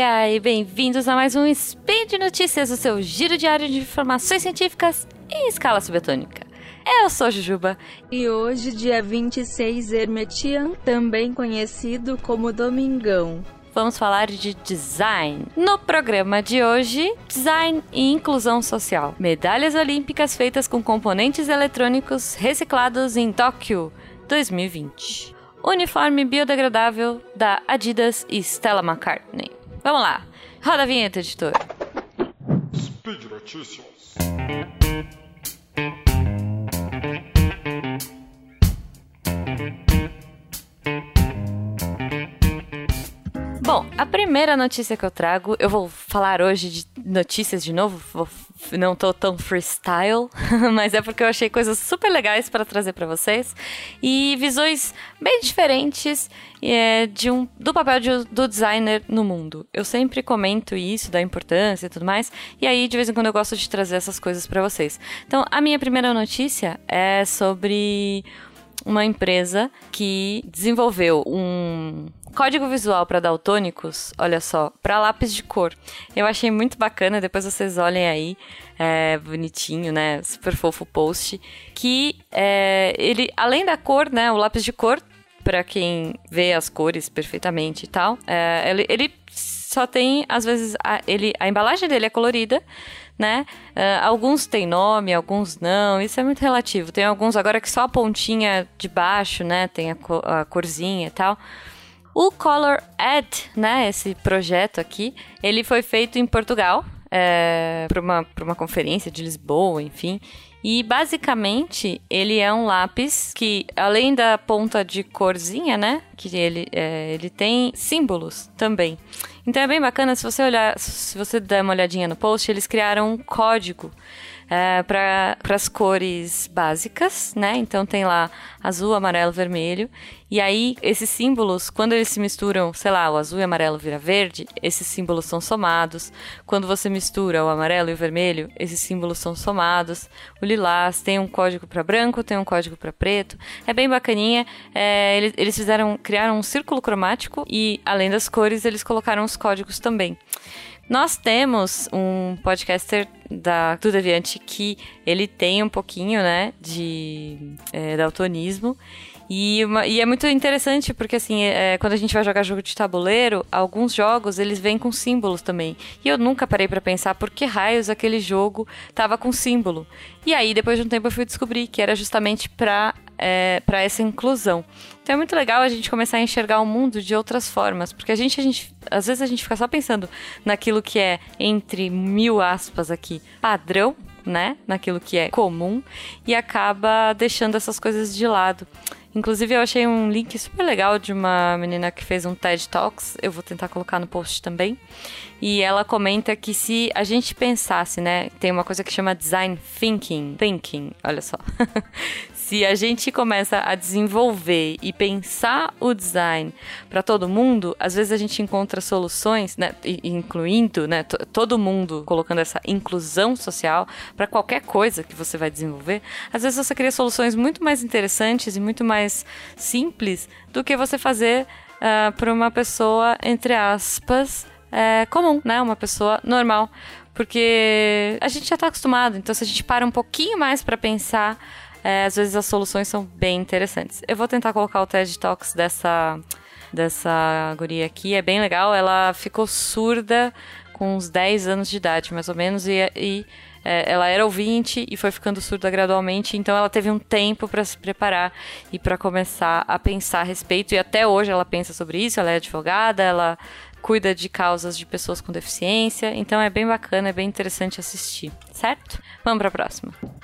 dia e bem-vindos a mais um Spin de Notícias, o seu giro diário de informações científicas em escala subatônica. Eu sou Jujuba. E hoje, dia 26 Hermetian, também conhecido como Domingão. Vamos falar de design. No programa de hoje, design e inclusão social. Medalhas olímpicas feitas com componentes eletrônicos reciclados em Tóquio 2020 uniforme biodegradável da Adidas e Stella McCartney. Vamos lá, roda a vinheta, editor. Speed Notícias. Bom, a primeira notícia que eu trago, eu vou falar hoje de notícias de novo, vou, não tô tão freestyle, mas é porque eu achei coisas super legais para trazer para vocês e visões bem diferentes é, de um, do papel de, do designer no mundo. Eu sempre comento isso, da importância e tudo mais, e aí de vez em quando eu gosto de trazer essas coisas para vocês. Então, a minha primeira notícia é sobre uma empresa que desenvolveu um código visual para daltônicos, olha só, para lápis de cor. Eu achei muito bacana, depois vocês olhem aí, é, bonitinho, né? Super fofo post. Que é, ele, além da cor, né? O lápis de cor, para quem vê as cores perfeitamente e tal, é, ele, ele só tem, às vezes, a, ele, a embalagem dele é colorida, né? Uh, alguns têm nome, alguns não, isso é muito relativo. Tem alguns agora que só a pontinha de baixo, né? Tem a, co a corzinha e tal. O Color Ed, né? Esse projeto aqui, ele foi feito em Portugal, é, para uma, uma conferência de Lisboa, enfim. E basicamente ele é um lápis que, além da ponta de corzinha, né? Que ele, é, ele tem símbolos também. Então é bem bacana, se você olhar, se você der uma olhadinha no post, eles criaram um código é, para as cores básicas, né? Então tem lá azul, amarelo, vermelho. E aí, esses símbolos, quando eles se misturam, sei lá, o azul e amarelo vira verde, esses símbolos são somados. Quando você mistura o amarelo e o vermelho, esses símbolos são somados. O lilás tem um código para branco, tem um código para preto. É bem bacaninha. É, eles, eles fizeram, criaram um círculo cromático e, além das cores, eles colocaram os códigos também. Nós temos um podcaster da do Deviante que ele tem um pouquinho, né, de é, daltonismo. E, uma, e, é muito interessante porque, assim, é, quando a gente vai jogar jogo de tabuleiro, alguns jogos eles vêm com símbolos também. E eu nunca parei para pensar por que raios aquele jogo tava com símbolo. E aí, depois de um tempo, eu fui descobrir que era justamente para é, para essa inclusão. Então é muito legal a gente começar a enxergar o mundo de outras formas, porque a gente, a gente, às vezes a gente fica só pensando naquilo que é, entre mil aspas aqui, padrão, né? Naquilo que é comum e acaba deixando essas coisas de lado. Inclusive, eu achei um link super legal de uma menina que fez um TED Talks. Eu vou tentar colocar no post também. E ela comenta que se a gente pensasse, né? Tem uma coisa que chama design thinking. Thinking, olha só. se a gente começa a desenvolver e pensar o design para todo mundo, às vezes a gente encontra soluções, né, incluindo, né, todo mundo colocando essa inclusão social para qualquer coisa que você vai desenvolver. Às vezes você cria soluções muito mais interessantes e muito mais simples do que você fazer uh, ah, para uma pessoa entre aspas é, comum, né, uma pessoa normal porque a gente já está acostumado. Então, se a gente para um pouquinho mais para pensar é, às vezes as soluções são bem interessantes. Eu vou tentar colocar o TED Talks dessa, dessa guria aqui, é bem legal. Ela ficou surda com uns 10 anos de idade, mais ou menos, e, e é, ela era ouvinte e foi ficando surda gradualmente, então ela teve um tempo para se preparar e para começar a pensar a respeito. E até hoje ela pensa sobre isso. Ela é advogada, ela cuida de causas de pessoas com deficiência, então é bem bacana, é bem interessante assistir, certo? Vamos para a próxima.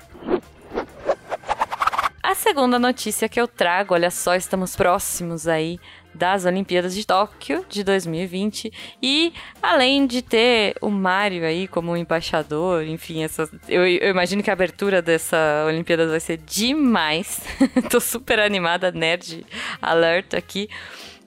A segunda notícia que eu trago, olha só, estamos próximos aí das Olimpíadas de Tóquio de 2020 e além de ter o Mario aí como embaixador, enfim, essa, eu, eu imagino que a abertura dessa Olimpíada vai ser demais. Tô super animada, nerd alert aqui.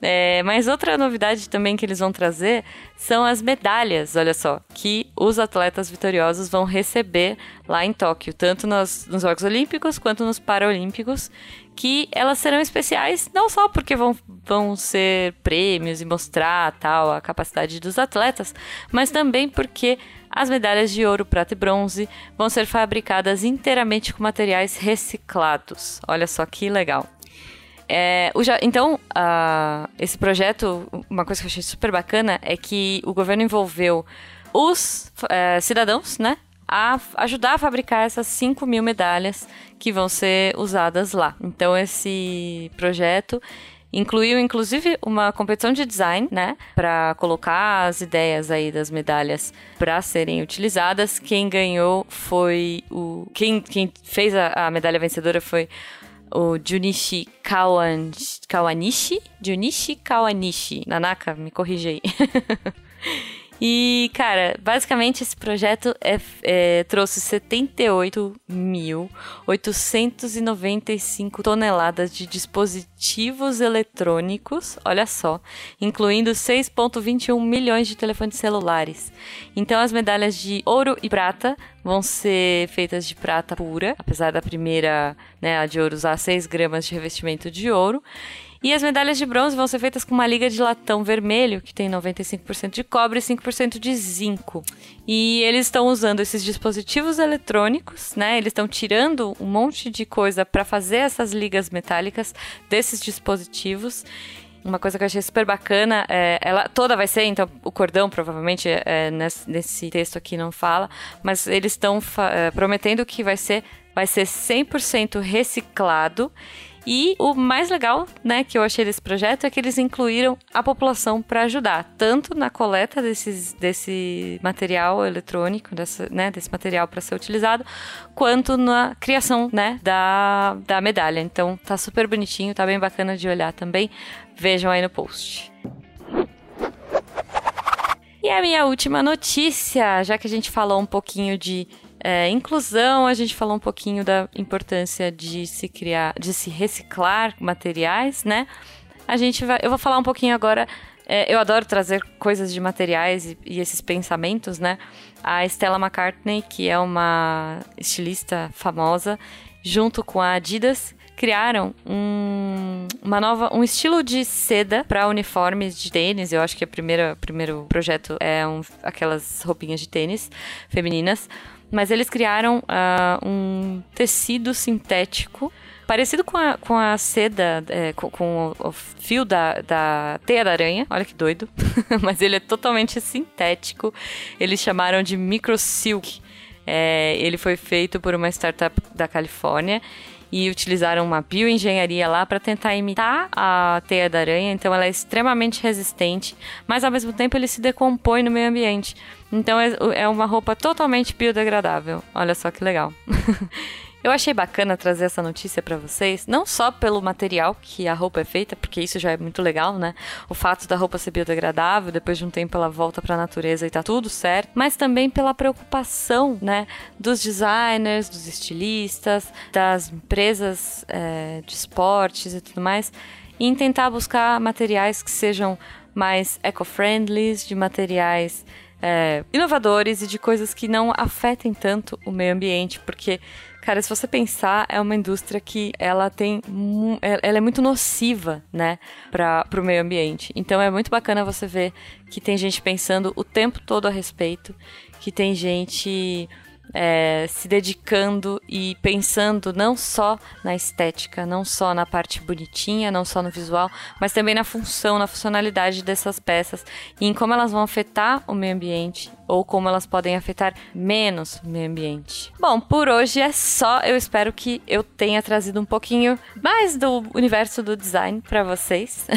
É, mas outra novidade também que eles vão trazer são as medalhas, olha só, que os atletas vitoriosos vão receber lá em Tóquio, tanto nos, nos Jogos Olímpicos quanto nos Paralímpicos, que elas serão especiais não só porque vão, vão ser prêmios e mostrar tal a capacidade dos atletas, mas também porque as medalhas de ouro, prata e bronze vão ser fabricadas inteiramente com materiais reciclados. Olha só que legal. É, então, uh, esse projeto, uma coisa que eu achei super bacana é que o governo envolveu os uh, cidadãos, né? A ajudar a fabricar essas 5 mil medalhas que vão ser usadas lá. Então, esse projeto incluiu inclusive uma competição de design, né, para colocar as ideias aí das medalhas para serem utilizadas. Quem ganhou foi o quem, quem fez a, a medalha vencedora foi o Junichi Kawan, Kawanishi? Junichi Kawanishi. Nanaka, me corrija aí. E, cara, basicamente esse projeto é, é, trouxe 78.895 toneladas de dispositivos eletrônicos, olha só, incluindo 6,21 milhões de telefones celulares. Então, as medalhas de ouro e prata vão ser feitas de prata pura, apesar da primeira, né, a de ouro usar 6 gramas de revestimento de ouro. E as medalhas de bronze vão ser feitas com uma liga de latão vermelho, que tem 95% de cobre e 5% de zinco. E eles estão usando esses dispositivos eletrônicos, né? Eles estão tirando um monte de coisa para fazer essas ligas metálicas desses dispositivos. Uma coisa que eu achei super bacana, é, ela toda vai ser, então, o cordão provavelmente é, nesse, nesse, texto aqui não fala, mas eles estão é, prometendo que vai ser, vai ser 100% reciclado e o mais legal, né, que eu achei desse projeto é que eles incluíram a população para ajudar, tanto na coleta desses, desse material eletrônico, né, desse material para ser utilizado, quanto na criação, né, da, da medalha. Então tá super bonitinho, tá bem bacana de olhar também. Vejam aí no post. E a minha última notícia, já que a gente falou um pouquinho de é, inclusão, a gente falou um pouquinho da importância de se criar, de se reciclar materiais, né? A gente vai, eu vou falar um pouquinho agora. É, eu adoro trazer coisas de materiais e, e, esses pensamentos, né? A Stella McCartney, que é uma estilista famosa, junto com a Adidas, criaram um, uma nova, um estilo de seda para uniformes de tênis. Eu acho que o primeiro projeto é um, aquelas roupinhas de tênis femininas mas eles criaram uh, um tecido sintético parecido com a, com a seda, é, com, com o, o, fio da, da teia da aranha. Olha que doido. Mas ele é totalmente sintético. Eles chamaram de Micro Silk. É, ele foi feito por uma startup da Califórnia e utilizaram uma bioengenharia lá para tentar imitar a teia da aranha, então ela é extremamente resistente, mas ao mesmo tempo ele se decompõe no meio ambiente. Então é, é uma roupa totalmente biodegradável. Olha só que legal. Eu achei bacana trazer essa notícia para vocês, não só pelo material que a roupa é feita, porque isso já é muito legal, né? O fato da roupa ser biodegradável, depois de um tempo ela volta para a natureza e tá tudo certo, mas também pela preocupação, né, dos designers, dos estilistas, das empresas é, de esportes e tudo mais, em tentar buscar materiais que sejam mais eco-friendly, de materiais é, inovadores e de coisas que não afetem tanto o meio ambiente, porque Cara, se você pensar, é uma indústria que ela tem. É, ela é muito nociva, né, para o meio ambiente. Então é muito bacana você ver que tem gente pensando o tempo todo a respeito, que tem gente é, se dedicando e pensando não só na estética, não só na parte bonitinha, não só no visual, mas também na função, na funcionalidade dessas peças e em como elas vão afetar o meio ambiente ou como elas podem afetar menos o meio ambiente. Bom, por hoje é só. Eu espero que eu tenha trazido um pouquinho mais do universo do design para vocês.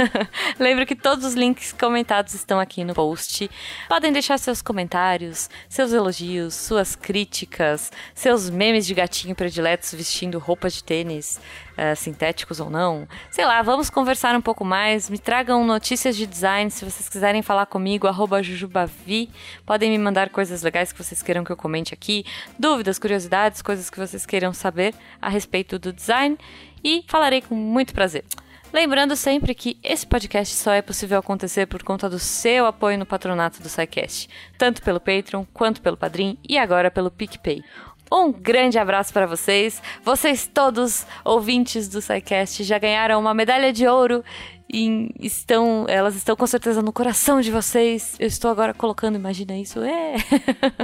Lembro que todos os links comentados estão aqui no post. Podem deixar seus comentários, seus elogios, suas críticas, seus memes de gatinho prediletos vestindo roupas de tênis uh, sintéticos ou não. Sei lá, vamos conversar um pouco mais. Me tragam notícias de design se vocês quiserem falar comigo, jujubavi. Podem me mandar coisas legais que vocês queiram que eu comente aqui, dúvidas, curiosidades, coisas que vocês queiram saber a respeito do design e falarei com muito prazer. Lembrando sempre que esse podcast só é possível acontecer por conta do seu apoio no patronato do SciCast, tanto pelo Patreon quanto pelo Padrim e agora pelo PicPay. Um grande abraço para vocês. Vocês todos, ouvintes do SciCast, já ganharam uma medalha de ouro e estão, elas estão com certeza no coração de vocês. Eu estou agora colocando, imagina isso. É.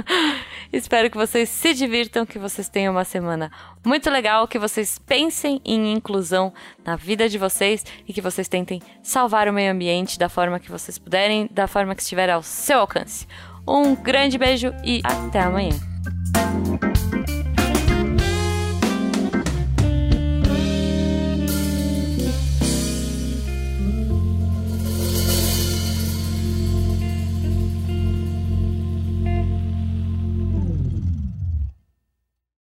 Espero que vocês se divirtam, que vocês tenham uma semana muito legal, que vocês pensem em inclusão na vida de vocês e que vocês tentem salvar o meio ambiente da forma que vocês puderem, da forma que estiver ao seu alcance. Um grande beijo e até amanhã.